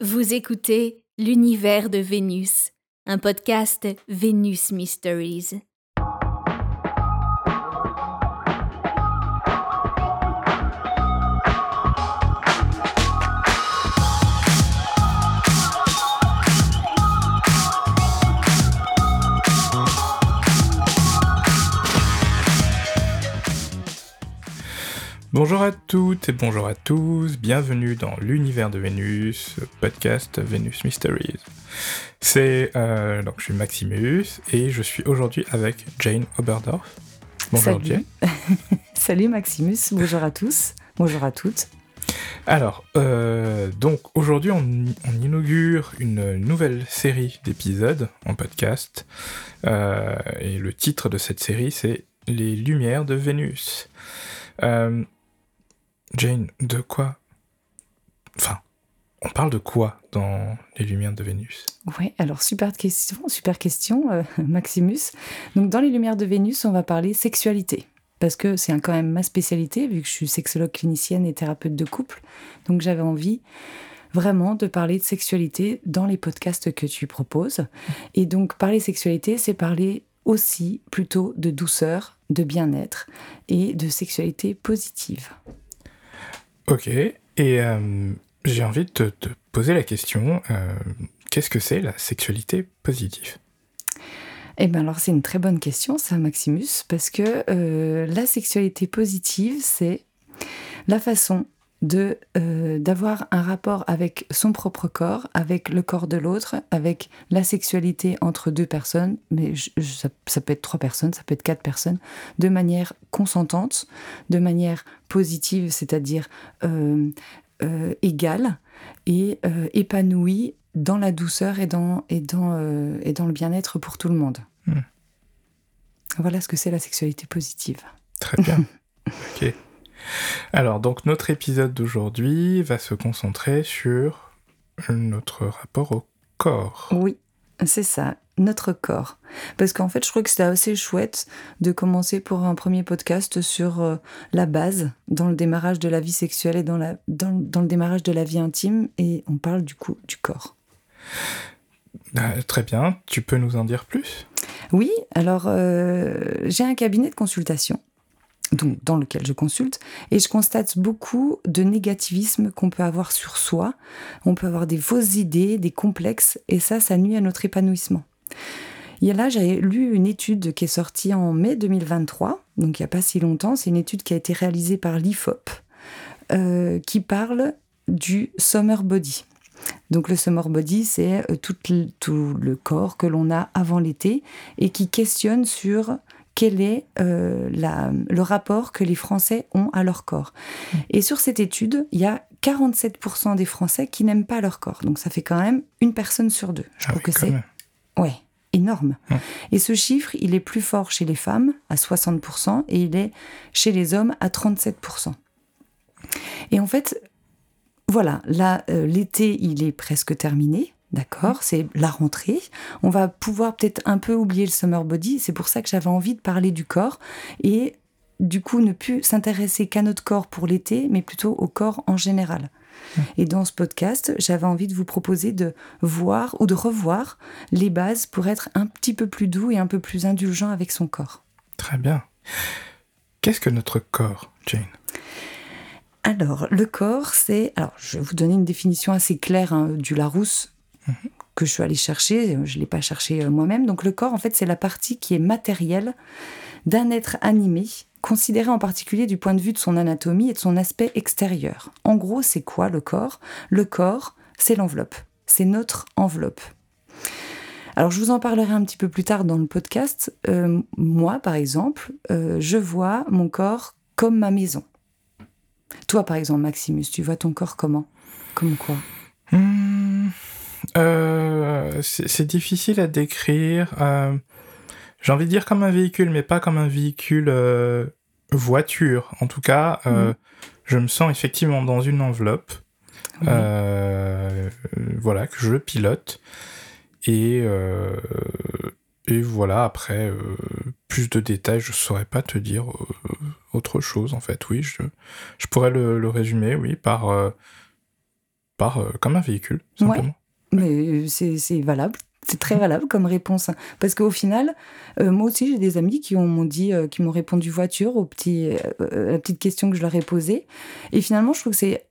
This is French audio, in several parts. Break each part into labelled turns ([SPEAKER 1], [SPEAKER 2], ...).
[SPEAKER 1] Vous écoutez L'univers de Vénus, un podcast Vénus Mysteries.
[SPEAKER 2] Bonjour à toutes et bonjour à tous, bienvenue dans l'univers de Vénus, podcast Vénus Mysteries. C'est euh, donc je suis Maximus et je suis aujourd'hui avec Jane Oberdorf.
[SPEAKER 3] Bonjour Salut. Jane. Salut Maximus, bonjour à tous, bonjour à toutes.
[SPEAKER 2] Alors, euh, donc aujourd'hui on, inaugure une nouvelle série d'épisodes en podcast euh, et le titre de cette série c'est Les Lumières de Vénus. Jane, de quoi Enfin, on parle de quoi dans Les Lumières de Vénus?
[SPEAKER 3] Oui, alors super question, super question, euh, Maximus. Donc dans Les Lumières de Vénus, on va parler sexualité. Parce que c'est quand même ma spécialité, vu que je suis sexologue clinicienne et thérapeute de couple. Donc j'avais envie vraiment de parler de sexualité dans les podcasts que tu proposes. Et donc parler sexualité, c'est parler aussi plutôt de douceur, de bien-être et de sexualité positive.
[SPEAKER 2] Ok, et euh, j'ai envie de te, poser la question, euh, qu'est-ce que c'est la sexualité positive?
[SPEAKER 3] Eh bien alors c'est une très bonne question ça Maximus, parce que euh, la sexualité positive c'est la façon de euh, d'avoir un rapport avec son propre corps, avec le corps de l'autre, avec la sexualité entre deux personnes, mais ça, peut être trois personnes, ça peut être quatre personnes, de manière consentante, de manière positive, c'est-à-dire euh, euh, égale et épanouie dans la douceur et dans, et dans, et dans le bien-être pour tout le monde. Hmm. Voilà ce que c'est la sexualité positive.
[SPEAKER 2] Très bien. ok. Alors, donc notre épisode d'aujourd'hui va se concentrer sur notre rapport au corps.
[SPEAKER 3] Oui, c'est ça, notre corps. Parce qu'en fait, je crois que c'était assez chouette de commencer pour un premier podcast sur euh, la base dans le démarrage de la vie sexuelle et dans, la, dans, le démarrage de la vie intime, et on parle du coup du corps.
[SPEAKER 2] Bah, très bien, tu peux nous en dire plus?
[SPEAKER 3] Oui, alors euh, j'ai un cabinet de consultation donc dans lequel je consulte, et je constate beaucoup de négativisme qu'on peut avoir sur soi. On peut avoir des fausses idées, des complexes, et ça, ça nuit à notre épanouissement. A là, j'ai lu une étude qui est sortie en mai 2023, donc il n'y a pas si longtemps. C'est une étude qui a été réalisée par l'IFOP, euh, qui parle du summer body. Donc le summer body, c'est euh, tout le corps que l'on a avant l'été et qui questionne sur quel est euh, le rapport que les Français ont à leur corps. Mmh. Et sur cette étude, il y a 47% des Français qui n'aiment pas leur corps. Donc ça fait quand même une personne sur deux. Je ah trouve que c'est ouais, énorme. Mmh. Et ce chiffre, il est plus fort chez les femmes à 60% et il est chez les hommes à 37%. Et en fait, voilà, là, euh, l'été, il est presque terminé. D'accord C'est la rentrée. On va pouvoir peut-être un peu oublier le summer body. C'est pour ça que j'avais envie de parler du corps et du coup ne plus s'intéresser qu'à notre corps pour l'été, mais plutôt au corps en général. Et dans ce podcast, j'avais envie de vous proposer de voir ou de revoir les bases pour être un petit peu plus doux et un peu plus indulgent avec son corps.
[SPEAKER 2] Très bien. Qu'est-ce que notre corps, Jane?
[SPEAKER 3] Alors, le corps, c'est. Alors, je vais vous donner une définition assez claire hein, du Larousse, que je suis allée chercher, je ne l'ai pas cherché euh, moi-même. Donc le corps, en fait, c'est la partie qui est matérielle d'un être animé, considéré en particulier du point de vue de son anatomie et de son aspect extérieur. En gros, c'est quoi le corps? Le corps, c'est l'enveloppe. C'est notre enveloppe. Alors je vous en parlerai un petit peu plus tard dans le podcast. Euh, moi, par exemple, euh, je vois mon corps comme ma maison. Toi, par exemple, Maximus, tu vois ton corps comment? Comme quoi?
[SPEAKER 2] Hmm. Euh, c'est difficile à décrire. Euh, j'ai envie de dire comme un véhicule, mais pas comme un véhicule euh, voiture. En tout cas, mm. je me sens effectivement dans une enveloppe. voilà, que je pilote. Et, et voilà, après, plus de détails, je saurais pas te dire autre chose, en fait. Oui, je, je pourrais le, le résumer, oui, par par comme un véhicule, simplement.
[SPEAKER 3] Mais c'est valable. C'est très valable comme réponse. Parce qu'au final, moi aussi, j'ai des amis qui m'ont dit, qui m'ont répondu voiture au petit, la petite question que je leur ai posée. Et finalement, je trouve que c'est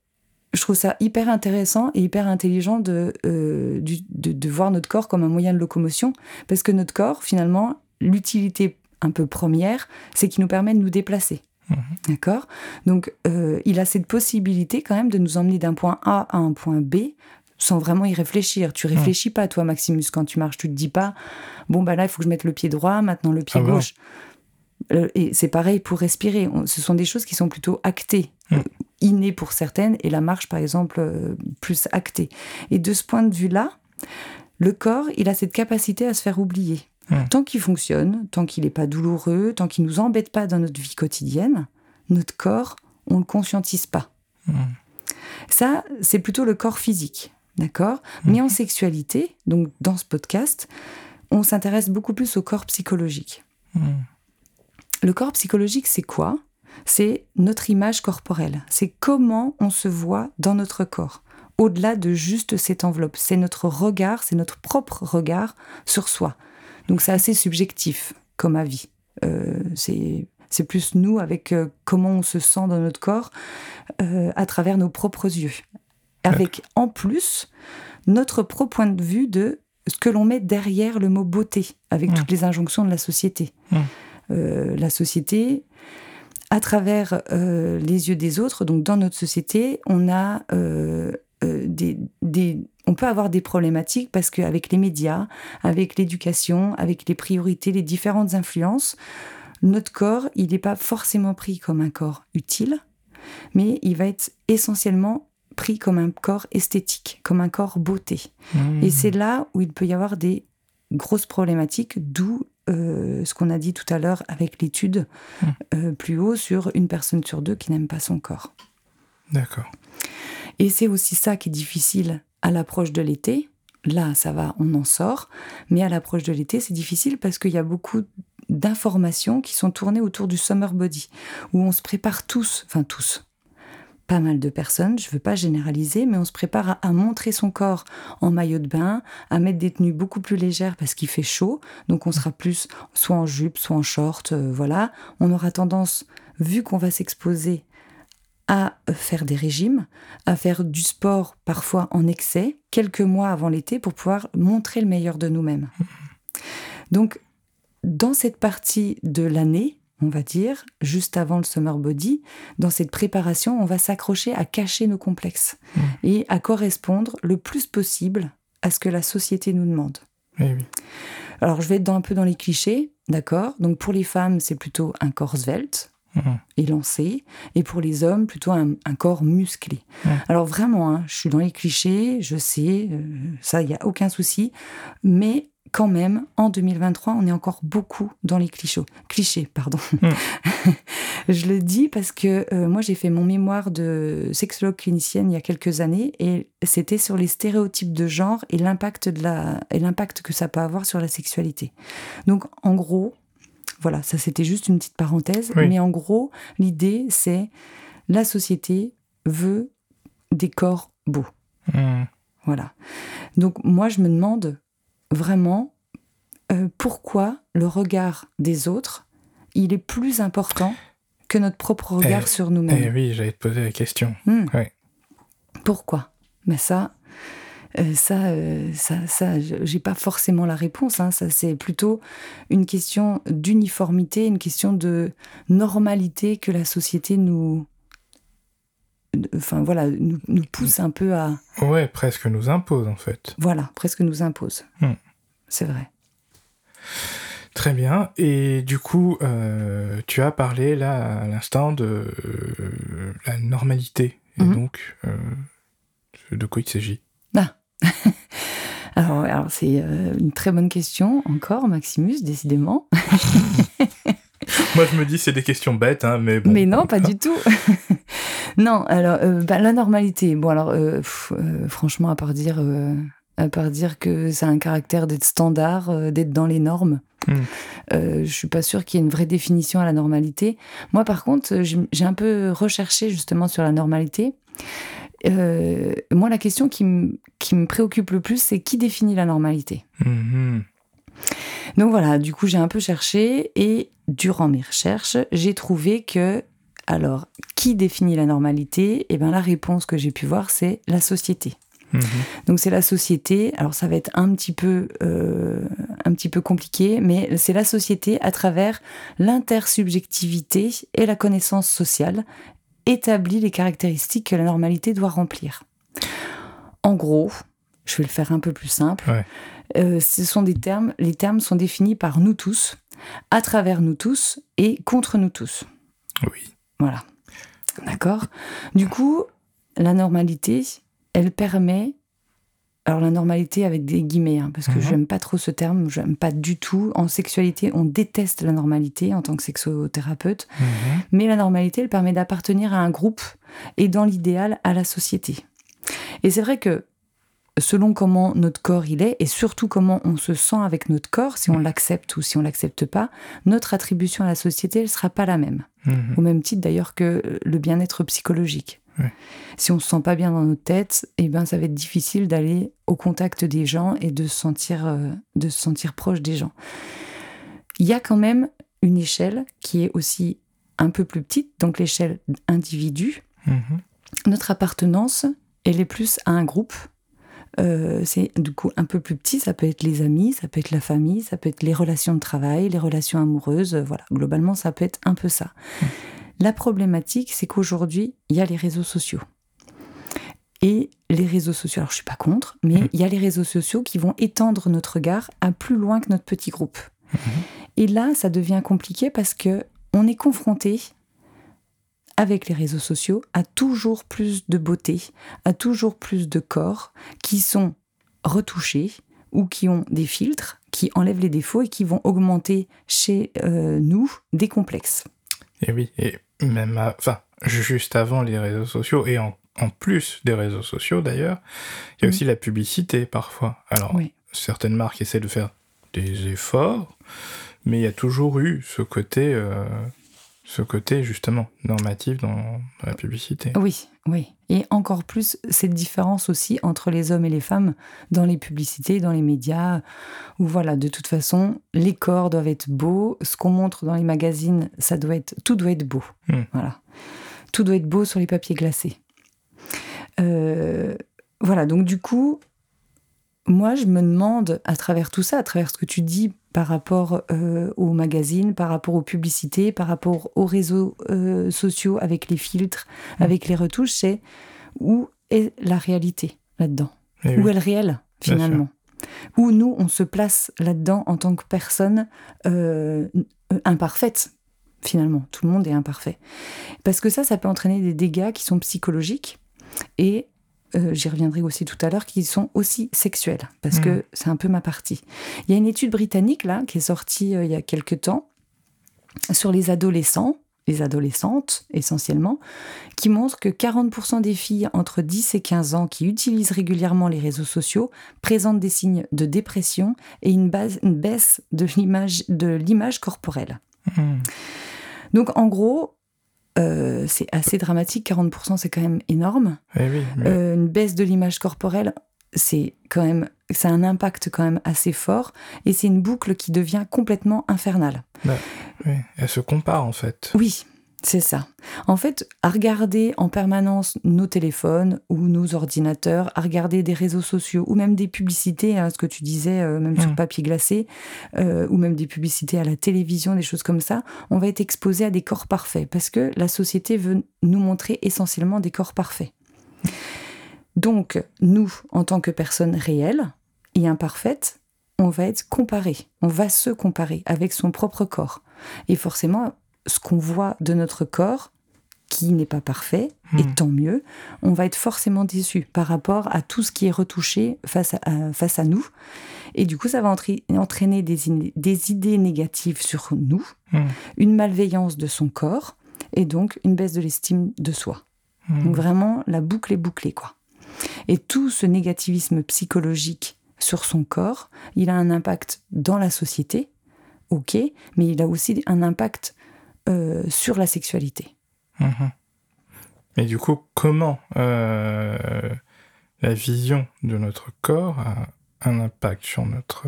[SPEAKER 3] je trouve ça hyper intéressant et hyper intelligent de, de, de, voir notre corps comme un moyen de locomotion, parce que notre corps, finalement, l'utilité un peu première, c'est qu'il nous permet de nous déplacer. Mhm. D'accord? Donc, euh, il a cette possibilité quand même de nous emmener d'un point A à un point B sans vraiment y réfléchir. Tu réfléchis pas, toi, Maximus, quand tu marches. Tu te dis pas, bon, bah là, il faut que je mette le pied droit, maintenant le pied ah gauche. Euh, et c'est pareil pour respirer. ce sont des choses qui sont plutôt actées, mm. innées pour certaines, et la marche, par exemple, euh, plus actée. Et de ce point de vue-là, le corps, il a cette capacité à se faire oublier. Hmm. Tant qu'il fonctionne, tant qu'il n'est pas douloureux, tant qu'il nous embête pas dans notre vie quotidienne, notre corps, on ne le conscientise pas. Hmm. Ça, c'est plutôt le corps physique, d'accord hmm. Mais en sexualité, donc dans ce podcast, on s'intéresse beaucoup plus au corps psychologique. Le corps psychologique, c'est quoi? C'est notre image corporelle. C'est comment on se voit dans notre corps au-delà de juste cette enveloppe. C'est notre regard, c'est notre propre regard sur soi. Donc c'est assez subjectif comme avis. Euh, c'est plus nous avec euh, comment on se sent dans notre corps euh, à travers nos propres yeux. Avec en plus notre propre point de vue de ce que l'on met derrière le mot beauté, avec toutes les injonctions de la société. la société, à travers les yeux des autres, donc dans notre société, on a euh, des, on peut avoir des problématiques parce qu'avec les médias, avec l'éducation, avec les priorités, les différentes influences, notre corps, il n'est pas forcément pris comme un corps utile, mais il va être essentiellement pris comme un corps esthétique, comme un corps beauté. Mmh. Et c'est là où il peut y avoir des grosses problématiques, d'où euh, ce qu'on a dit tout à l'heure avec l'étude mmh. euh, plus haut sur une personne sur deux qui n'aime pas son corps.
[SPEAKER 2] D'accord.
[SPEAKER 3] Et c'est aussi ça qui est difficile à l'approche de l'été. Là, ça va, on en sort. Mais à l'approche de l'été, c'est difficile parce qu'il y a beaucoup d'informations qui sont tournées autour du summer body, où on se prépare tous, enfin tous, pas mal de personnes, je ne veux pas généraliser, mais on se prépare à, montrer son corps en maillot de bain, à mettre des tenues beaucoup plus légères parce qu'il fait chaud, donc on sera plus soit en jupe, soit en short, euh, voilà. On aura tendance, vu qu'on va s'exposer à faire des régimes, à faire du sport parfois en excès, quelques mois avant l'été, pour pouvoir montrer le meilleur de nous-mêmes. Donc, dans cette partie de l'année, on va dire, juste avant le summer body, dans cette préparation, on va s'accrocher à cacher nos complexes mmh. et à correspondre le plus possible à ce que la société nous demande. Alors, je vais être un peu dans les clichés, d'accord? Donc, pour les femmes, c'est plutôt un corps svelte, et lancé, et pour les hommes, plutôt un, corps musclé. Alors vraiment, hein, je suis dans les clichés, je sais, euh, ça, il n'y a aucun souci, mais quand même, en 2023, on est encore beaucoup dans les clichés. Clichés, pardon. je le dis parce que euh, moi, j'ai fait mon mémoire de sexologue clinicienne il y a quelques années et c'était sur les stéréotypes de genre et l'impact de la et l'impact que ça peut avoir sur la sexualité. Donc, en gros, voilà, ça c'était juste une petite parenthèse. Mais en gros, l'idée, c'est la société veut des corps beaux. Hmm. Voilà. Donc moi, je me demande vraiment euh, pourquoi le regard des autres, il est plus important que notre propre regard
[SPEAKER 2] eh,
[SPEAKER 3] sur nous-mêmes?
[SPEAKER 2] Eh oui, j'allais te poser la question.
[SPEAKER 3] Hmm. Pourquoi? Mais ça, euh, ça, euh, ça, ça j'ai pas forcément la réponse. Hein. Ça, c'est plutôt une question d'uniformité, une question de normalité que la société nous, enfin voilà, nous, pousse un peu à.
[SPEAKER 2] Ouais, presque nous impose en fait.
[SPEAKER 3] Voilà, presque nous impose. Hmm. C'est vrai.
[SPEAKER 2] Très bien. Et du coup, euh, tu as parlé là à l'instant de la normalité. Et mhm. donc, de quoi il s'agit?
[SPEAKER 3] Ah. alors, c'est euh, une très bonne question encore, Maximus, décidément.
[SPEAKER 2] Moi, je me dis c'est des questions bêtes, hein, mais bon.
[SPEAKER 3] Mais non, pas du tout. non, alors euh, bah, la normalité. Bon, alors euh, franchement, à part dire, à part dire que ça a un caractère d'être standard, d'être dans les normes. Hmm. je suis pas sûre qu'il y ait une vraie définition à la normalité. Moi, par contre, j'ai un peu recherché justement sur la normalité. Euh, moi, la question qui, me- qui me préoccupe le plus, c'est qui définit la normalité?
[SPEAKER 2] Mhm.
[SPEAKER 3] Donc voilà, du coup, j'ai un peu cherché et durant mes recherches, j'ai trouvé que, alors, qui définit la normalité? Eh bien, la réponse que j'ai pu voir, c'est la société.
[SPEAKER 2] Mhm.
[SPEAKER 3] Donc c'est la société. Alors ça va être un petit peu, euh, un petit peu compliqué, mais c'est la société à travers l'intersubjectivité et la connaissance sociale établit les caractéristiques que la normalité doit remplir. En gros, je vais le faire un peu plus simple.
[SPEAKER 2] Ouais.
[SPEAKER 3] euh, ce sont des termes. Les termes sont définis par nous tous, à travers nous tous et contre nous tous.
[SPEAKER 2] Oui.
[SPEAKER 3] Voilà. D'accord Du coup, la normalité, elle permet. Alors, la normalité avec des guillemets, hein, parce que
[SPEAKER 2] Mhm.
[SPEAKER 3] je n'aime pas trop ce terme, je n'aime pas du tout. En sexualité, on déteste la normalité en tant que sexothérapeute,
[SPEAKER 2] Mhm.
[SPEAKER 3] mais la normalité, elle permet d'appartenir à un groupe et, dans l'idéal, à la société. Et c'est vrai que selon comment notre corps il est, et surtout comment on se sent avec notre corps, si on l'accepte ou si on l'accepte pas, notre attribution à la société, elle sera pas la même
[SPEAKER 2] Mhm.
[SPEAKER 3] au même titre d'ailleurs que le bien-être psychologique.
[SPEAKER 2] Ouais.
[SPEAKER 3] Si on se sent pas bien dans notre tête, eh ben ça va être difficile d'aller au contact des gens et de se sentir euh, de se sentir proche des gens. Il y a quand même une échelle qui est aussi un peu plus petite, donc l'échelle individu.
[SPEAKER 2] Mhm.
[SPEAKER 3] Notre appartenance, elle est plus à un groupe. Euh, c'est du coup un peu plus petit, ça peut être les amis, ça peut être la famille, ça peut être les relations de travail, les relations amoureuses, euh, voilà. Globalement, ça peut être un peu ça. La problématique, c'est qu'aujourd'hui, il y a les réseaux sociaux. Et les réseaux sociaux, alors je suis pas contre, mais il y a les réseaux sociaux qui vont étendre notre regard à plus loin que notre petit groupe. Et là, ça devient compliqué parce que on est confronté avec les réseaux sociaux à toujours plus de beauté, à toujours plus de corps qui sont retouchés ou qui ont des filtres qui enlèvent les défauts et qui vont augmenter chez euh, nous des complexes.
[SPEAKER 2] Et oui, et même, à- enfin, juste avant les réseaux sociaux et en, en plus des réseaux sociaux d'ailleurs, il y a aussi la publicité parfois. Alors,
[SPEAKER 3] Oui.
[SPEAKER 2] certaines marques essaient de faire des efforts, mais il y a toujours eu ce côté, euh, ce côté justement normatif dans, la publicité.
[SPEAKER 3] Oui, oui. Et encore plus cette différence aussi entre les hommes et les femmes dans les publicités, dans les médias, où voilà, de toute façon, les corps doivent être beaux, ce qu'on montre dans les magazines, ça doit être, tout doit être beau.
[SPEAKER 2] Hmm.
[SPEAKER 3] Voilà. Tout doit être beau sur les papiers glacés. Euh, voilà, donc du coup, moi, je me demande, à travers tout ça, à travers ce que tu dis par rapport euh, aux magazines, par rapport aux publicités, par rapport aux réseaux euh, sociaux avec les filtres, avec les retouches, c'est où est la réalité là-dedans?
[SPEAKER 2] Et
[SPEAKER 3] Où
[SPEAKER 2] oui.
[SPEAKER 3] est le réel, finalement? Où nous, on se place là-dedans en tant que personne euh, imparfaite, finalement? Tout le monde est imparfait. Parce que ça, ça peut entraîner des dégâts qui sont psychologiques et euh, j'y reviendrai aussi tout à l'heure, qui sont aussi sexuels, parce
[SPEAKER 2] Mhm.
[SPEAKER 3] que c'est un peu ma partie. Il y a une étude britannique, là, qui est sortie euh, il y a quelques temps, sur les adolescents, les adolescentes essentiellement, qui montre que 40% des filles entre 10 et 15 ans qui utilisent régulièrement les réseaux sociaux présentent des signes de dépression et une, base- une baisse de l'image corporelle.
[SPEAKER 2] Mhm.
[SPEAKER 3] Donc en gros, euh, c'est assez dramatique, 40% c'est quand même énorme.
[SPEAKER 2] Eh oui, mais-
[SPEAKER 3] Euh, une baisse de l'image corporelle, c'est quand même, ça a un impact quand même assez fort, et c'est une boucle qui devient complètement infernale.
[SPEAKER 2] oui. Elle se compare en fait.
[SPEAKER 3] Oui, c'est ça. En fait, à regarder en permanence nos téléphones ou nos ordinateurs, à regarder des réseaux sociaux ou même des publicités, hein, ce que tu disais, euh, même sur
[SPEAKER 2] Mm.
[SPEAKER 3] papier glacé, euh, ou même des publicités à la télévision, des choses comme ça, on va être exposé à des corps parfaits parce que la société veut nous montrer essentiellement des corps parfaits. Donc, nous, en tant que personnes réelles et imparfaites, on va être comparé, on va se comparer avec son propre corps. Et forcément, ce qu'on voit de notre corps, qui n'est pas parfait, et
[SPEAKER 2] Hmm.
[SPEAKER 3] tant mieux, on va être forcément déçu par rapport à tout ce qui est retouché face à, face à nous. Et du coup, ça va entraîner des, des idées négatives sur nous,
[SPEAKER 2] Mhm.
[SPEAKER 3] une malveillance de son corps, et donc une baisse de l'estime de soi.
[SPEAKER 2] Mhm.
[SPEAKER 3] Donc vraiment, la boucle est bouclée, quoi. Et tout ce négativisme psychologique sur son corps, il a un impact dans la société, ok, mais il a aussi un impact euh, sur la sexualité.
[SPEAKER 2] Mhm. Mais du coup, comment euh, la vision de notre corps a un impact sur notre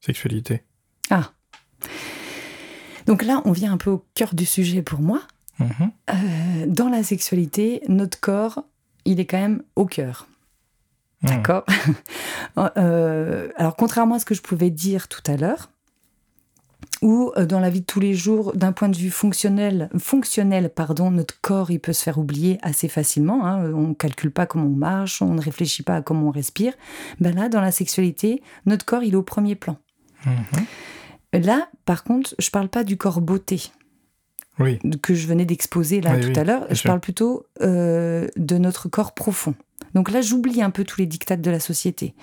[SPEAKER 2] sexualité?
[SPEAKER 3] Ah. Donc là, on vient un peu au cœur du sujet pour moi.
[SPEAKER 2] Mhm.
[SPEAKER 3] Euh, dans la sexualité, notre corps, il est quand même au cœur.
[SPEAKER 2] Mhm.
[SPEAKER 3] D'accord? Euh, Alors, contrairement à ce que je pouvais dire tout à l'heure, ou euh, dans la vie de tous les jours, d'un point de vue fonctionnel, fonctionnel pardon, notre corps il peut se faire oublier assez facilement. hein. On ne calcule pas comment on marche, on ne réfléchit pas à comment on respire. Ben là, dans la sexualité, notre corps il est au premier plan.
[SPEAKER 2] Mhm.
[SPEAKER 3] Là, par contre, je parle pas du corps beauté
[SPEAKER 2] Oui.
[SPEAKER 3] que je venais d'exposer là
[SPEAKER 2] Oui,
[SPEAKER 3] tout
[SPEAKER 2] oui,
[SPEAKER 3] à l'heure. Je
[SPEAKER 2] sûr.
[SPEAKER 3] parle plutôt euh, de notre corps profond. Donc là, j'oublie un peu tous les dictats de la société.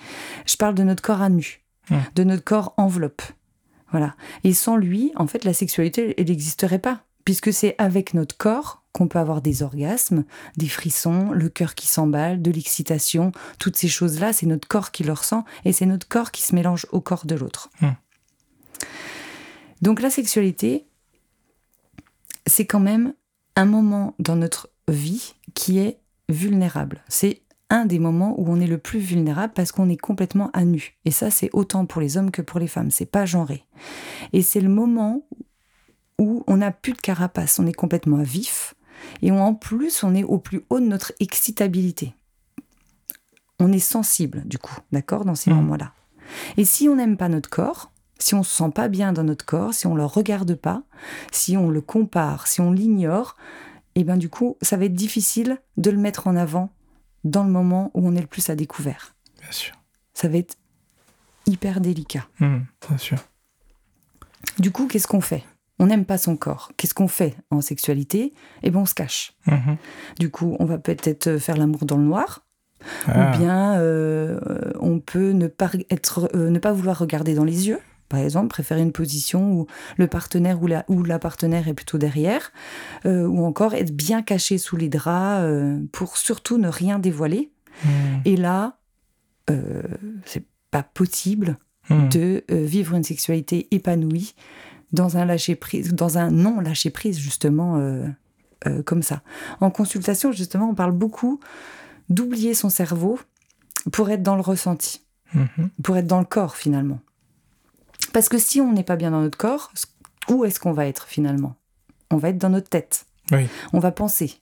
[SPEAKER 3] Je parle de notre corps à nu,
[SPEAKER 2] Hmm.
[SPEAKER 3] de notre corps enveloppe. Voilà. Et sans lui, en fait, la sexualité, elle n'existerait pas. Puisque c'est avec notre corps qu'on peut avoir des orgasmes, des frissons, le cœur qui s'emballe, de l'excitation. Toutes ces choses-là, c'est notre corps qui le ressent et c'est notre corps qui se mélange au corps de l'autre.
[SPEAKER 2] Hmm.
[SPEAKER 3] Donc la sexualité, c'est quand même un moment dans notre vie qui est vulnérable. C'est un des moments où on est le plus vulnérable parce qu'on est complètement à nu. Et ça, c'est autant pour les hommes que pour les femmes. C'est pas genré. Et c'est le moment où on n'a plus de carapace. On est complètement à vif. Et en plus, on est au plus haut de notre excitabilité. On est sensible, du coup, d'accord, dans ces
[SPEAKER 2] Mhm.
[SPEAKER 3] moments-là. Et si on n'aime pas notre corps, si on se sent pas bien dans notre corps, si on le regarde pas, si on le compare, si on l'ignore, et ben du coup, ça va être difficile de le mettre en avant dans le moment où on est le plus à découvert.
[SPEAKER 2] Bien sûr.
[SPEAKER 3] Ça va être hyper délicat.
[SPEAKER 2] Bien sûr.
[SPEAKER 3] Du coup, qu'est-ce qu'on fait? On n'aime pas son corps. Qu'est-ce qu'on fait en sexualité? Eh ben, on se cache.
[SPEAKER 2] Mhm.
[SPEAKER 3] Du coup, on va peut-être faire l'amour dans le noir,
[SPEAKER 2] Ah,
[SPEAKER 3] ou bien euh, on peut ne pas, être, euh, ne pas vouloir regarder dans les yeux. Par exemple, préférer une position où le partenaire ou la, ou la partenaire est plutôt derrière, euh, ou encore être bien caché sous les draps euh, pour surtout ne rien dévoiler.
[SPEAKER 2] mhm,
[SPEAKER 3] Et là, euh, c'est pas possible
[SPEAKER 2] mhm.
[SPEAKER 3] de euh, vivre une sexualité épanouie dans un lâcher prise, dans un non lâcher prise justement comme ça. En consultation justement, on parle beaucoup d'oublier son cerveau pour être dans le ressenti,
[SPEAKER 2] Mhm.
[SPEAKER 3] pour être dans le corps finalement. Parce que si on n'est pas bien dans notre corps, où est-ce qu'on va être finalement? On va être dans notre tête.
[SPEAKER 2] Oui.
[SPEAKER 3] On va penser.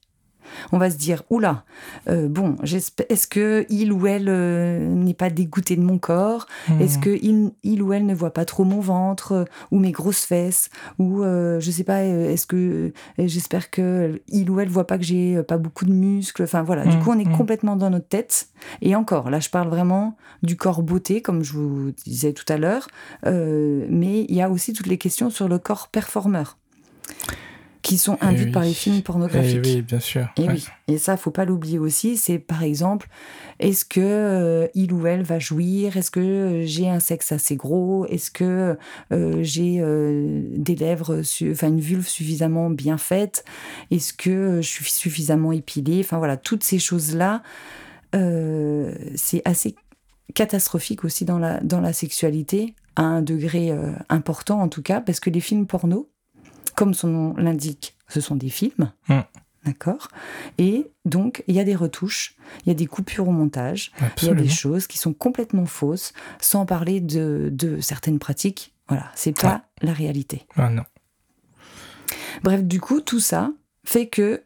[SPEAKER 3] On va se dire, oula, euh, bon, est-ce que il ou elle euh, n'est pas dégoûté de mon corps? Est-ce
[SPEAKER 2] Mhm.
[SPEAKER 3] que il, il ou elle ne voit pas trop mon ventre euh, ou mes grosses fesses Ou euh, je sais pas, est-ce que j'espère que il ou elle voit pas que j'ai pas beaucoup de muscles? Enfin voilà, du
[SPEAKER 2] Mhm,
[SPEAKER 3] coup on est
[SPEAKER 2] mhm.
[SPEAKER 3] complètement dans notre tête. Et encore, là je parle vraiment du corps beauté, comme je vous disais tout à l'heure, mais il y a aussi toutes les questions sur le corps performeur qui sont
[SPEAKER 2] Eh
[SPEAKER 3] induites
[SPEAKER 2] oui.
[SPEAKER 3] par les films
[SPEAKER 2] Eh
[SPEAKER 3] pornographiques.
[SPEAKER 2] oui, bien sûr.
[SPEAKER 3] Et
[SPEAKER 2] Ouais.
[SPEAKER 3] oui, et ça, faut pas l'oublier aussi. C'est par exemple, est-ce que euh, il ou elle va jouir? Est-ce que euh, j'ai un sexe assez gros? Est-ce que euh, j'ai des lèvres, enfin une vulve suffisamment bien faite? Est-ce que je suis suffisamment épilée? Enfin voilà, toutes ces choses-là, c'est assez catastrophique aussi dans la, dans la sexualité, à un degré important en tout cas, parce que les films porno, comme son nom l'indique, ce sont des films.
[SPEAKER 2] Mm.
[SPEAKER 3] D'accord Et donc, il y a des retouches, il y a des coupures au montage, il y a des choses qui sont complètement fausses, sans parler de, de certaines pratiques. Voilà, c'est pas la réalité.
[SPEAKER 2] Ah non.
[SPEAKER 3] Bref, du coup, tout ça fait que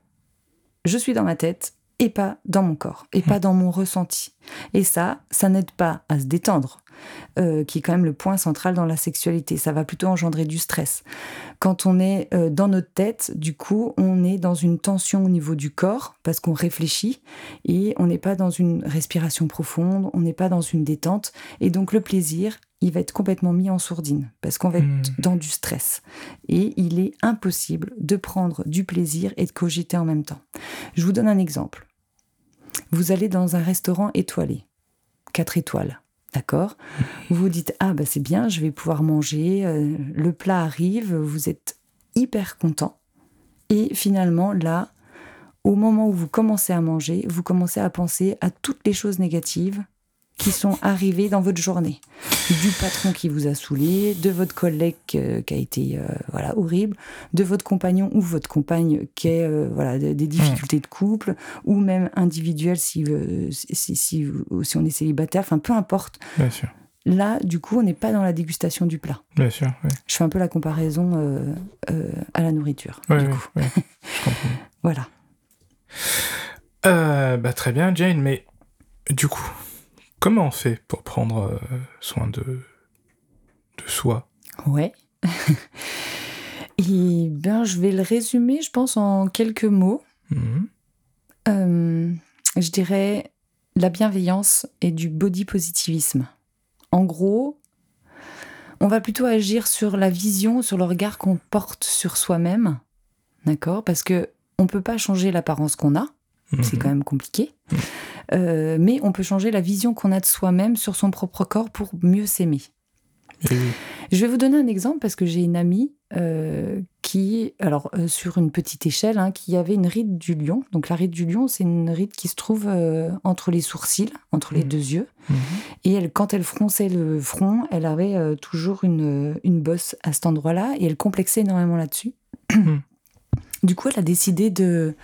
[SPEAKER 3] je suis dans ma tête et pas dans mon corps, et pas dans mon ressenti. Et ça, ça n'aide pas à se détendre, euh, qui est quand même le point central dans la sexualité. Ça va plutôt engendrer du stress. Quand on est euh, dans notre tête, du coup, on est dans une tension au niveau du corps, parce qu'on réfléchit, et on n'est pas dans une respiration profonde, on n'est pas dans une détente, et donc le plaisir, il va être complètement mis en sourdine, parce qu'on va être
[SPEAKER 2] Hmm.
[SPEAKER 3] dans du stress. Et il est impossible de prendre du plaisir et de cogiter en même temps. Je vous donne un exemple. Vous allez dans un restaurant étoilé, 4 étoiles, d'accord. Vous dites ah bah c'est bien, je vais pouvoir manger, euh, le plat arrive, vous êtes hyper content. Et finalement là, au moment où vous commencez à manger, vous commencez à penser à toutes les choses négatives qui sont arrivés dans votre journée. Du patron qui vous a saoulé, de votre collègue euh, qui a été euh, voilà horrible, de votre compagnon ou votre compagne qui a euh, voilà des, difficultés de couple, ou même individuel si, si, si, si on est célibataire, enfin peu importe.
[SPEAKER 2] Bien sûr.
[SPEAKER 3] Là, du coup, on n'est pas dans la dégustation du plat.
[SPEAKER 2] Bien sûr, oui.
[SPEAKER 3] Je fais un peu la comparaison à la nourriture.
[SPEAKER 2] Oui,
[SPEAKER 3] du
[SPEAKER 2] oui,
[SPEAKER 3] coup.
[SPEAKER 2] oui. Je comprends.
[SPEAKER 3] Voilà.
[SPEAKER 2] Bah, très bien, Jane, mais du coup, comment on fait pour prendre euh, soin de, de soi?
[SPEAKER 3] Ouais. Et ben, je vais le résumer, je pense, en quelques mots.
[SPEAKER 2] Mhm.
[SPEAKER 3] Euh, je dirais la bienveillance et du body positivisme. En gros, on va plutôt agir sur la vision, sur le regard qu'on porte sur soi-même, d'accord? Parce que on peut pas changer l'apparence qu'on a, c'est
[SPEAKER 2] Mhm.
[SPEAKER 3] quand même compliqué. Euh, mais on peut changer la vision qu'on a de soi-même sur son propre corps pour mieux s'aimer.
[SPEAKER 2] Oui.
[SPEAKER 3] Je vais vous donner un exemple parce que j'ai une amie euh, qui, alors euh, sur une petite échelle, hein, qui avait une ride du lion. Donc la ride du lion, c'est une ride qui se trouve euh, entre les sourcils, entre les
[SPEAKER 2] Mhm.
[SPEAKER 3] deux yeux.
[SPEAKER 2] Mhm.
[SPEAKER 3] Et elle, quand elle fronçait le front, elle avait toujours une, une bosse à cet endroit-là et elle complexait énormément là-dessus.
[SPEAKER 2] Mhm.
[SPEAKER 3] du coup, elle a décidé de,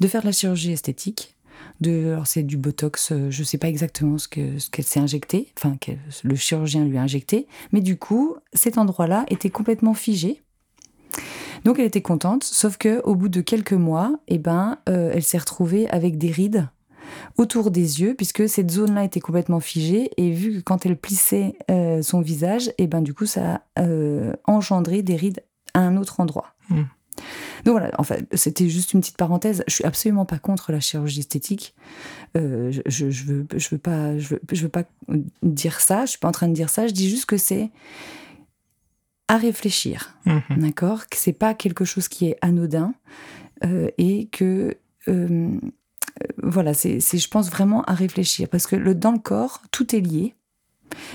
[SPEAKER 3] de faire de la chirurgie esthétique. De, c'est du botox, euh, je sais pas exactement ce que ce qu'elle s'est injecté, enfin le chirurgien lui a injecté, mais du coup cet endroit-là était complètement figé. Donc elle était contente, sauf que au bout de quelques mois, eh ben, euh, elle s'est retrouvée avec des rides autour des yeux, puisque cette zone-là était complètement figée, et vu que quand elle plissait euh, son visage, et ben du coup ça a engendré des rides à un autre endroit.
[SPEAKER 2] Mm.
[SPEAKER 3] Donc voilà, en fait, c'était juste une petite parenthèse. Je suis absolument pas contre la chirurgie esthétique. Euh, je, je, veux, je veux pas, je veux, je veux pas dire ça. Je suis pas en train de dire ça. Je dis juste que c'est à réfléchir.
[SPEAKER 2] Mhm.
[SPEAKER 3] D'accord? Que c'est pas quelque chose qui est anodin euh, et que. euh, voilà, c'est, c'est, je pense vraiment à réfléchir parce que le, dans le corps, tout est lié.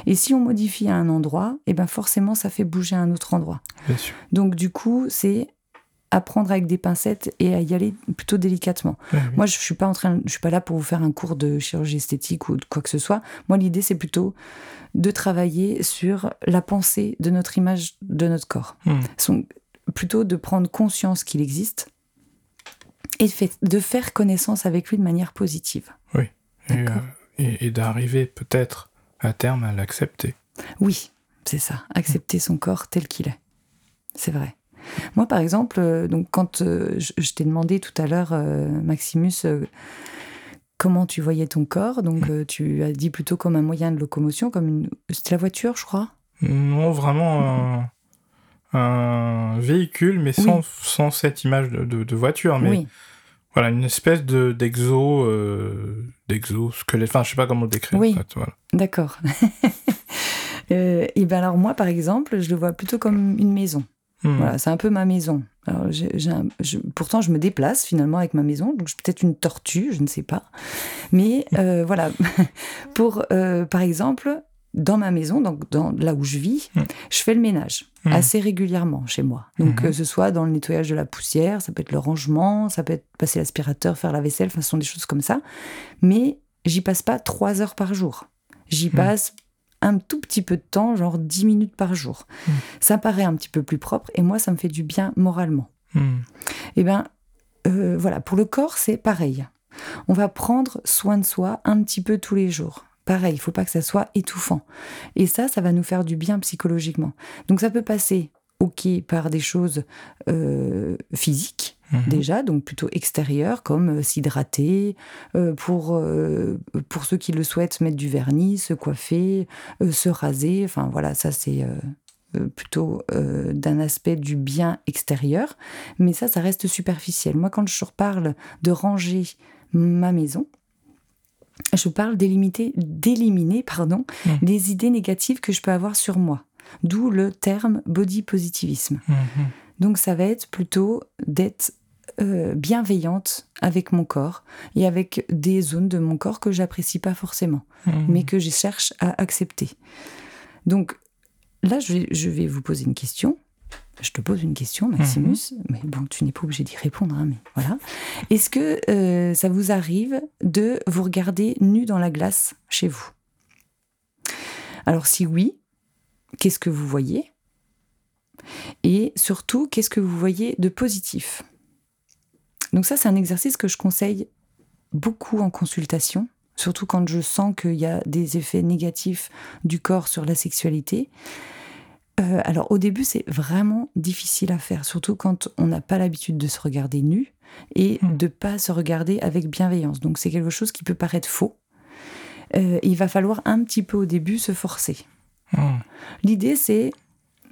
[SPEAKER 3] Et si on modifie à un endroit, et ben forcément, ça fait bouger à un autre endroit.
[SPEAKER 2] Bien sûr.
[SPEAKER 3] Donc, du coup, c'est à prendre avec des pincettes et à y aller plutôt délicatement.
[SPEAKER 2] Oui, oui.
[SPEAKER 3] Moi, je suis pas en train, je suis pas là pour vous faire un cours de chirurgie esthétique ou de quoi que ce soit. Moi, l'idée, c'est plutôt de travailler sur la pensée de notre image de notre corps. Sont plutôt de prendre conscience qu'il existe et de fait- de faire connaissance avec lui de manière positive.
[SPEAKER 2] Et,
[SPEAKER 3] D'accord.
[SPEAKER 2] euh, et- et d'arriver peut-être à terme à l'accepter.
[SPEAKER 3] Oui, c'est ça. Accepter son corps tel qu'il est. C'est vrai. Moi, par exemple, euh, donc quand euh, je, je t'ai demandé tout à l'heure, euh, Maximus, comment tu voyais ton corps, donc euh, tu as dit plutôt comme un moyen de locomotion, comme une. C'était la voiture, je crois?
[SPEAKER 2] Non, vraiment un, un véhicule, mais sans,
[SPEAKER 3] Oui.
[SPEAKER 2] sans cette image de, de- de voiture. Mais
[SPEAKER 3] Oui.
[SPEAKER 2] voilà, une espèce de d'exo, euh, d'exosquelette. Enfin, je sais pas comment le décrire.
[SPEAKER 3] Oui.
[SPEAKER 2] en fait, voilà.
[SPEAKER 3] D'accord. Euh, et ben alors moi, par exemple, je le vois plutôt comme une maison.
[SPEAKER 2] Hmm.
[SPEAKER 3] Voilà, c'est un peu ma maison. Alors, j'ai- j'ai un- je- pourtant, je me déplace finalement avec ma maison, donc je suis peut-être une tortue, je ne sais pas. Mais euh, voilà, pour euh, par exemple, dans ma maison, donc dans là où je vis,
[SPEAKER 2] Mm.
[SPEAKER 3] je fais le ménage
[SPEAKER 2] Mm.
[SPEAKER 3] assez régulièrement chez moi. Donc
[SPEAKER 2] Mhm.
[SPEAKER 3] que ce soit dans le nettoyage de la poussière, ça peut être le rangement, ça peut être passer l'aspirateur, faire la vaisselle, enfin, ce sont des choses comme ça. Mais j'y passe pas trois heures par jour. J'y passe un tout petit peu de temps, genre dix minutes par jour.
[SPEAKER 2] Mm.
[SPEAKER 3] Ça paraît un petit peu plus propre et moi, ça me fait du bien moralement.
[SPEAKER 2] Hmm.
[SPEAKER 3] Eh bien, euh, voilà, pour le corps, c'est pareil. On va prendre soin de soi un petit peu tous les jours. Pareil, il faut pas que ça soit étouffant. Et ça, ça va nous faire du bien psychologiquement. Donc ça peut passer, ok, par des choses euh, physiques,
[SPEAKER 2] Mhm.
[SPEAKER 3] déjà, donc plutôt extérieures, comme euh, s'hydrater, euh, pour, euh, pour ceux qui le souhaitent, mettre du vernis, se coiffer, se raser, enfin voilà, ça c'est plutôt d'un aspect du bien extérieur, mais ça, ça reste superficiel. Moi, quand je reparle de ranger ma maison, je parle d'éliminer, pardon, les idées négatives que je peux avoir sur moi. D'où le terme body positivisme.
[SPEAKER 2] Mhm.
[SPEAKER 3] Donc ça va être plutôt d'être euh, bienveillante avec mon corps et avec des zones de mon corps que j'apprécie pas forcément,
[SPEAKER 2] Mhm.
[SPEAKER 3] mais que je cherche à accepter. Donc là, je vais, je vais vous poser une question. Je te pose une question, Maximus, mais bon, tu n'es pas obligé d'y répondre, hein, mais voilà. Est-ce que euh, ça vous arrive de vous regarder nu dans la glace chez vous? Alors si oui, qu'est-ce que vous voyez? Et surtout, qu'est-ce que vous voyez de positif? Donc ça, c'est un exercice que je conseille beaucoup en consultation, surtout quand je sens qu'il y a des effets négatifs du corps sur la sexualité. Euh, alors au début, c'est vraiment difficile à faire, surtout quand on n'a pas l'habitude de se regarder nu et
[SPEAKER 2] Hmm.
[SPEAKER 3] de pas se regarder avec bienveillance. Donc c'est quelque chose qui peut paraître faux. Euh, il va falloir un petit peu au début se forcer.
[SPEAKER 2] Hmm.
[SPEAKER 3] L'idée, c'est,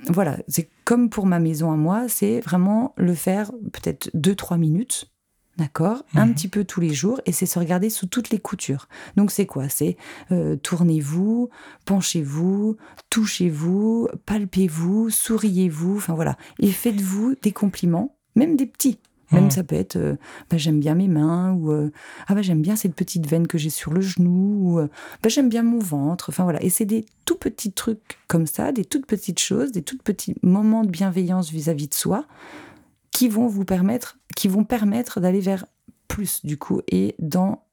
[SPEAKER 3] voilà, c'est comme pour ma maison à moi, c'est vraiment le faire peut-être 2-3 minutes, d'accord Un petit peu tous les jours, et c'est se regarder sous toutes les coutures. Donc c'est quoi? C'est euh, tournez-vous, penchez-vous, touchez-vous, palpez-vous, souriez-vous, enfin voilà. Et faites-vous des compliments, même des petits. Même
[SPEAKER 2] Mhm.
[SPEAKER 3] ça peut être euh, bah, j'aime bien mes mains ou euh, ah bah j'aime bien cette petite veine que j'ai sur le genou ou euh, bah, j'aime bien mon ventre. Enfin voilà, et c'est des tout petits trucs comme ça, des toutes petites choses, des tout petits moments de bienveillance vis-à-vis de soi qui vont vous permettre, qui vont permettre d'aller vers plus du coup et dans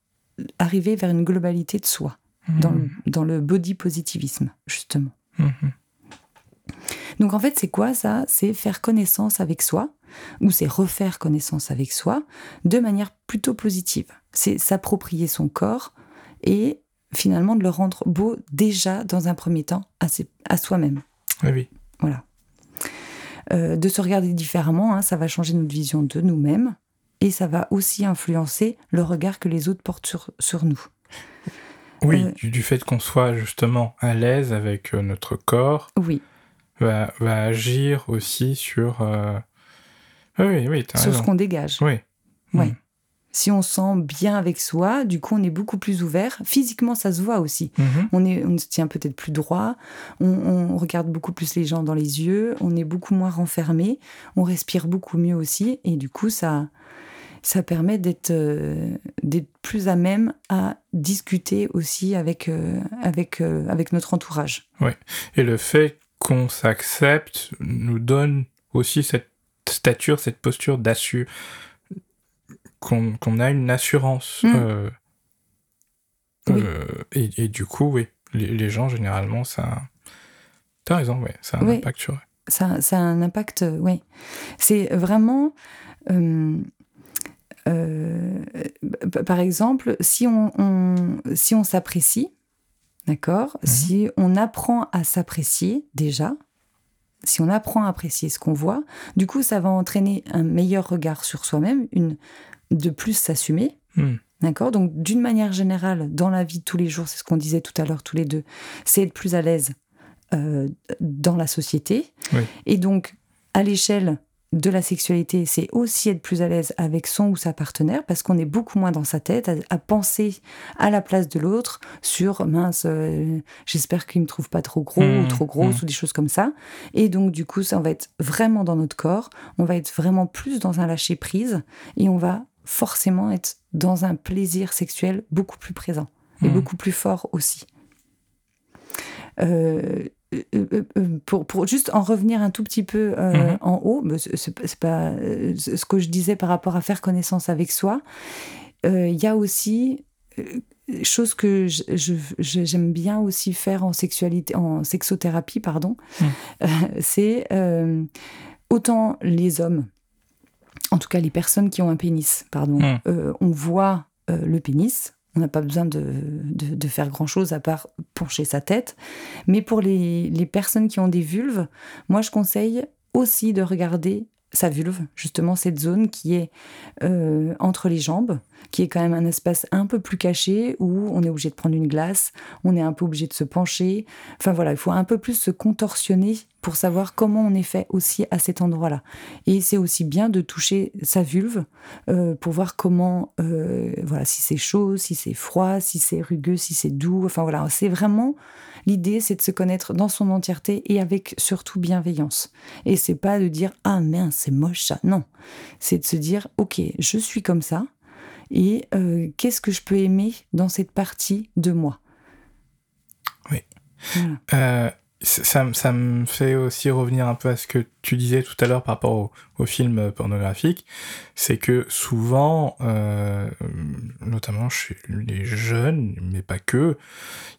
[SPEAKER 3] arriver vers une globalité de soi dans, le, dans le body positivisme justement.
[SPEAKER 2] Mhm.
[SPEAKER 3] Donc en fait, c'est quoi ça? C'est faire connaissance avec soi, ou c'est refaire connaissance avec soi de manière plutôt positive. C'est s'approprier son corps et finalement de le rendre beau déjà dans un premier temps à, à soi-même.
[SPEAKER 2] Oui, oui.
[SPEAKER 3] Voilà. Euh, de se regarder différemment, hein, ça va changer notre vision de nous-mêmes et ça va aussi influencer le regard que les autres portent sur, sur nous.
[SPEAKER 2] Oui,
[SPEAKER 3] Euh,
[SPEAKER 2] du, du fait qu'on soit justement à l'aise avec euh, notre corps,
[SPEAKER 3] Oui,
[SPEAKER 2] va, va agir aussi sur. euh, Oui, oui, oui, t'as
[SPEAKER 3] sur ce qu'on dégage.
[SPEAKER 2] Oui.
[SPEAKER 3] Ouais.
[SPEAKER 2] Mhm.
[SPEAKER 3] Si on se sent bien avec soi, du coup, on est beaucoup plus ouvert. Physiquement, ça se voit aussi.
[SPEAKER 2] Mhm.
[SPEAKER 3] On, est, on se tient peut-être plus droit, on, on regarde beaucoup plus les gens dans les yeux, on est beaucoup moins renfermé, on respire beaucoup mieux aussi, et du coup, ça, ça permet d'être euh, plus à même à discuter aussi avec, euh, avec, euh, avec notre entourage.
[SPEAKER 2] Et le fait qu'on s'accepte nous donne aussi cette stature, cette posture d'assu. Qu'on a une assurance.
[SPEAKER 3] Mm.
[SPEAKER 2] euh,
[SPEAKER 3] Oui.
[SPEAKER 2] euh, et, et du coup, oui, les, les gens, généralement, ça. T'as raison, oui, ça a un
[SPEAKER 3] Oui.
[SPEAKER 2] impact sur eux.
[SPEAKER 3] Ça, ça a un impact, oui. C'est vraiment. euh, par exemple, si on, on- si on s'apprécie, d'accord Si on apprend à s'apprécier déjà, si on apprend à apprécier ce qu'on voit, du coup, ça va entraîner un meilleur regard sur soi-même, une de plus s'assumer.
[SPEAKER 2] Hmm.
[SPEAKER 3] D'accord? Donc, d'une manière générale, dans la vie de tous les jours, c'est ce qu'on disait tout à l'heure tous les deux, c'est être plus à l'aise euh, dans la société.
[SPEAKER 2] Oui.
[SPEAKER 3] Et donc, à l'échelle de la sexualité, c'est aussi être plus à l'aise avec son ou sa partenaire parce qu'on est beaucoup moins dans sa tête à, à penser à la place de l'autre sur mince, euh, j'espère qu'il me trouve pas trop gros
[SPEAKER 2] Mmh,
[SPEAKER 3] ou trop grosse
[SPEAKER 2] mmh.
[SPEAKER 3] ou des choses comme ça. Et donc, du coup, ça, on va être vraiment dans notre corps, on va être vraiment plus dans un lâcher prise et on va forcément être dans un plaisir sexuel beaucoup plus présent et
[SPEAKER 2] Mmh.
[SPEAKER 3] beaucoup plus fort aussi. Euh, pour, pour juste en revenir un tout petit peu euh,
[SPEAKER 2] Mhm.
[SPEAKER 3] en haut, c'est pas- euh, ce que je disais par rapport à faire connaissance avec soi. euh, Il y a aussi euh, chose que j'aime bien aussi faire en sexualité, en sexothérapie, pardon.
[SPEAKER 2] Mhm.
[SPEAKER 3] Euh, c'est euh, autant les hommes, en tout cas les personnes qui ont un pénis, pardon,
[SPEAKER 2] Mhm.
[SPEAKER 3] euh, on voit euh, le pénis. On n'a pas besoin de, faire grand-chose à part pencher sa tête. Mais pour les, les personnes qui ont des vulves, moi je conseille aussi de regarder sa vulve, justement cette zone qui est euh, entre les jambes, qui est quand même un espace un peu plus caché où on est obligé de prendre une glace, on est un peu obligé de se pencher. Enfin voilà, il faut un peu plus se contorsionner pour savoir comment on est fait aussi à cet endroit-là. Et c'est aussi bien de toucher sa vulve euh, pour voir comment, euh, voilà, si c'est chaud, si c'est froid, si c'est rugueux, si c'est doux. Enfin voilà, c'est vraiment l'idée, c'est de se connaître dans son entièreté et avec surtout bienveillance. Et c'est pas de dire ah mince c'est moche ça. Non, c'est de se dire ok je suis comme ça et euh, qu'est-ce que je peux aimer dans cette partie de moi?
[SPEAKER 2] Oui.
[SPEAKER 3] Voilà.
[SPEAKER 2] Euh, ça, ça, me fait aussi revenir un peu à ce que tu disais tout à l'heure par rapport aux films pornographiques, c'est que souvent, euh, notamment chez les jeunes, mais pas que,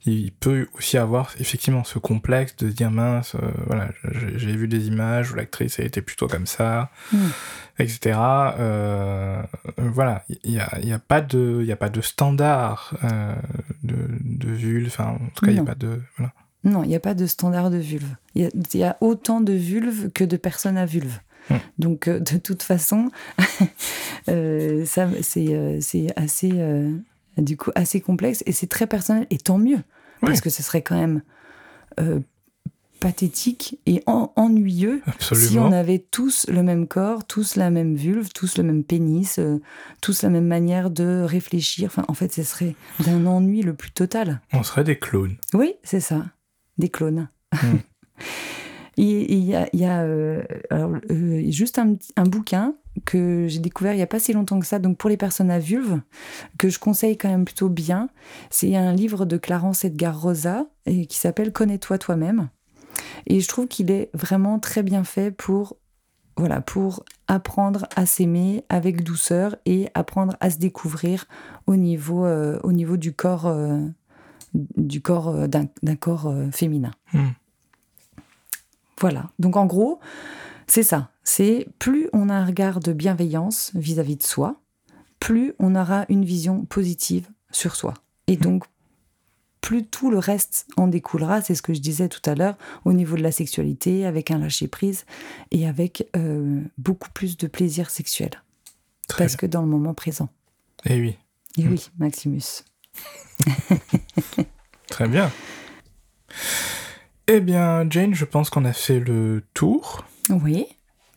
[SPEAKER 2] il peut aussi avoir effectivement ce complexe de se dire mince, euh, voilà, j'ai vu des images où l'actrice a été plutôt comme ça, mm. etc. Euh, voilà, il n'y a, y a, pas de, a pas de standard de, de vulve, enfin, en tout cas, il n'y a pas de. Voilà.
[SPEAKER 3] Non, il n'y a pas de standard de vulve. Il y, a autant de vulves que de personnes à vulve. Hmm. Donc, euh, de toute façon, euh, ça, c'est, euh, assez, du coup, assez complexe et c'est très personnel. Et tant mieux, parce que ce serait quand même pathétique et ennuyeux si on avait tous le même corps, tous la même vulve, tous le même pénis, tous la même manière de réfléchir. Enfin, en fait, ce serait d'un ennui le plus total.
[SPEAKER 2] On serait des clones.
[SPEAKER 3] Oui, c'est ça des clones. Hmm. Il y a, euh, euh, juste un, bouquin que j'ai découvert il n'y a pas si longtemps que ça, donc pour les personnes à vulve, que je conseille quand même plutôt bien. C'est un livre de Clarence Edgar Rosa et qui s'appelle Connais-toi toi-même. Et je trouve qu'il est vraiment très bien fait pour voilà, pour apprendre à s'aimer avec douceur et apprendre à se découvrir au niveau, euh, au niveau du corps du corps euh, d'un corps euh, féminin. Hmm. Voilà. Donc en gros, c'est ça. C'est plus on a un regard de bienveillance vis-à-vis de soi, plus on aura une vision positive sur soi. Et hmm. donc plus tout le reste en découlera, c'est ce que je disais tout à l'heure, au niveau de la sexualité, avec un lâcher-prise et avec euh, beaucoup plus de plaisir sexuel. Parce que dans le moment présent.
[SPEAKER 2] Et eh oui.
[SPEAKER 3] Et oui, Maximus.
[SPEAKER 2] Très bien. Eh bien, Jane, je pense qu'on a fait le tour.
[SPEAKER 3] Oui.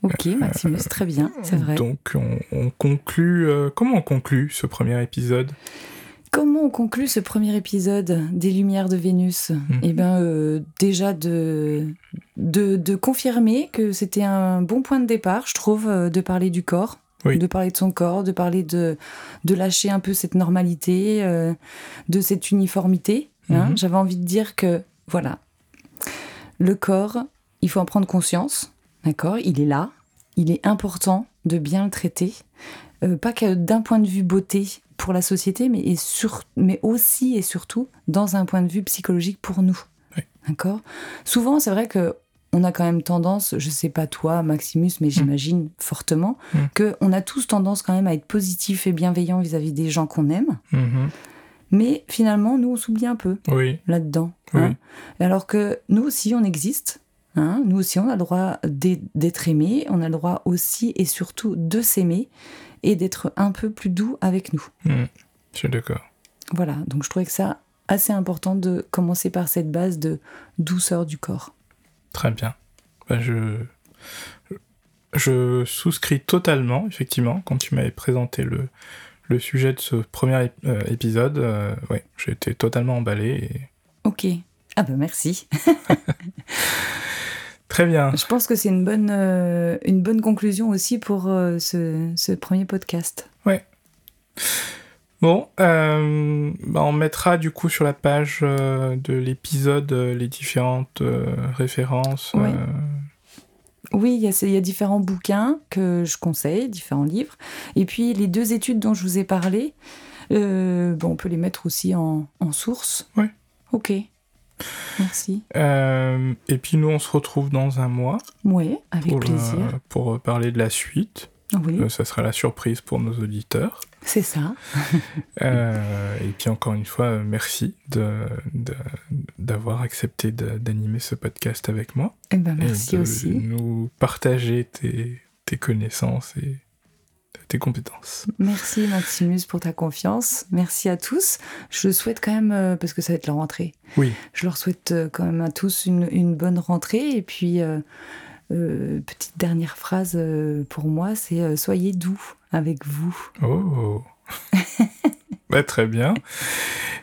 [SPEAKER 3] Ok, Maximus, très bien, c'est vrai.
[SPEAKER 2] Donc, on, conclut. Euh, comment on conclut ce premier épisode?
[SPEAKER 3] Comment on conclut ce premier épisode des Lumières de Vénus? Mhm. Eh bien, euh, déjà de, de, confirmer que c'était un bon point de départ, je trouve, euh, de parler du corps de parler de son corps, de parler de, de lâcher un peu cette normalité, euh, de cette uniformité. Hein. Mhm. J'avais envie de dire que, voilà, le corps, il faut en prendre conscience, d'accord Il est là, il est important de bien le traiter, euh, pas que d'un point de vue beauté pour la société, mais, sur, mais aussi et surtout dans un point de vue psychologique pour nous. D'accord Souvent, c'est vrai que on a quand même tendance, je sais pas toi, Maximus, mais mm. j'imagine fortement, mm. que on a tous tendance quand même à être positif et bienveillant vis-à-vis des gens qu'on aime. Mm-hmm. Mais finalement, nous, on s'oublie un peu là-dedans. Hein. Alors que nous aussi, on existe. Hein. nous aussi, on a le droit d'être aimé, on a le droit aussi et surtout de s'aimer et d'être un peu plus doux avec nous.
[SPEAKER 2] Mm. je suis d'accord.
[SPEAKER 3] Voilà, donc je trouvais que ça assez important de commencer par cette base de douceur du corps.
[SPEAKER 2] Très bien. Bah, je, je souscris totalement, effectivement, quand tu m'avais présenté le, le sujet de ce premier euh, épisode. Euh, ouais, j'ai été totalement emballé.
[SPEAKER 3] Ok. Ah ben merci.
[SPEAKER 2] Très bien.
[SPEAKER 3] Je pense que c'est une bonne, euh, une bonne conclusion aussi pour ce, ce, premier podcast.
[SPEAKER 2] Ouais. Bon, euh, bah, on mettra du coup sur la page euh, de l'épisode euh, les différentes références.
[SPEAKER 3] Oui, il y, a différents bouquins que je conseille, différents livres. Et puis les deux études dont je vous ai parlé, bon, on peut les mettre aussi en, source.
[SPEAKER 2] Oui.
[SPEAKER 3] Ok. Merci.
[SPEAKER 2] et puis nous, on se retrouve dans un mois.
[SPEAKER 3] Oui, avec plaisir.
[SPEAKER 2] pour parler de la suite.
[SPEAKER 3] Oui.
[SPEAKER 2] ça sera la surprise pour nos auditeurs.
[SPEAKER 3] C'est ça.
[SPEAKER 2] Euh, et puis encore une fois, merci d'avoir de, accepté d'animer ce podcast avec moi.
[SPEAKER 3] Eh ben, merci
[SPEAKER 2] et de
[SPEAKER 3] aussi.
[SPEAKER 2] Nous partager tes, tes connaissances et tes compétences.
[SPEAKER 3] Merci Maximus pour ta confiance. Merci à tous. Je souhaite quand même, euh, parce que ça va être la rentrée,
[SPEAKER 2] oui.
[SPEAKER 3] je leur souhaite euh, quand même à tous une, une bonne rentrée. Et puis, petite dernière phrase pour moi, c'est soyez doux vous.
[SPEAKER 2] Oh bah, Très bien.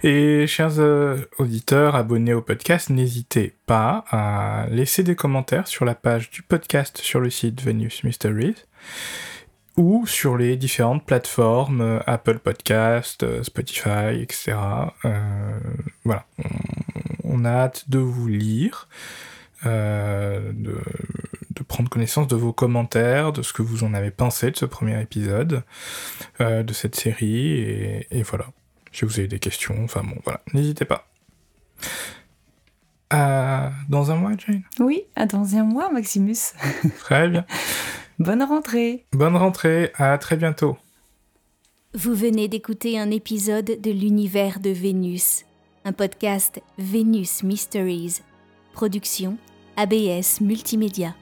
[SPEAKER 2] Et chers euh, auditeurs abonnés au podcast, n'hésitez pas à laisser des commentaires sur la page du podcast sur le site Venus Mysteries ou sur les différentes plateformes euh, Apple Podcast, euh, Spotify, etc. voilà, on, a hâte de vous lire. Euh, de, de, prendre connaissance de vos commentaires, de ce que vous en avez pensé de ce premier épisode, euh, de cette série, et, et, voilà. Si vous avez des questions, enfin bon, voilà, n'hésitez pas. À dans un mois, Jane?
[SPEAKER 3] Oui, à dans un mois, Maximus.
[SPEAKER 2] Très bien.
[SPEAKER 3] Bonne rentrée.
[SPEAKER 2] Bonne rentrée, à très bientôt.
[SPEAKER 1] Vous venez d'écouter un épisode de l'univers de Vénus, un podcast Vénus Mysteries, production ABS Multimédia.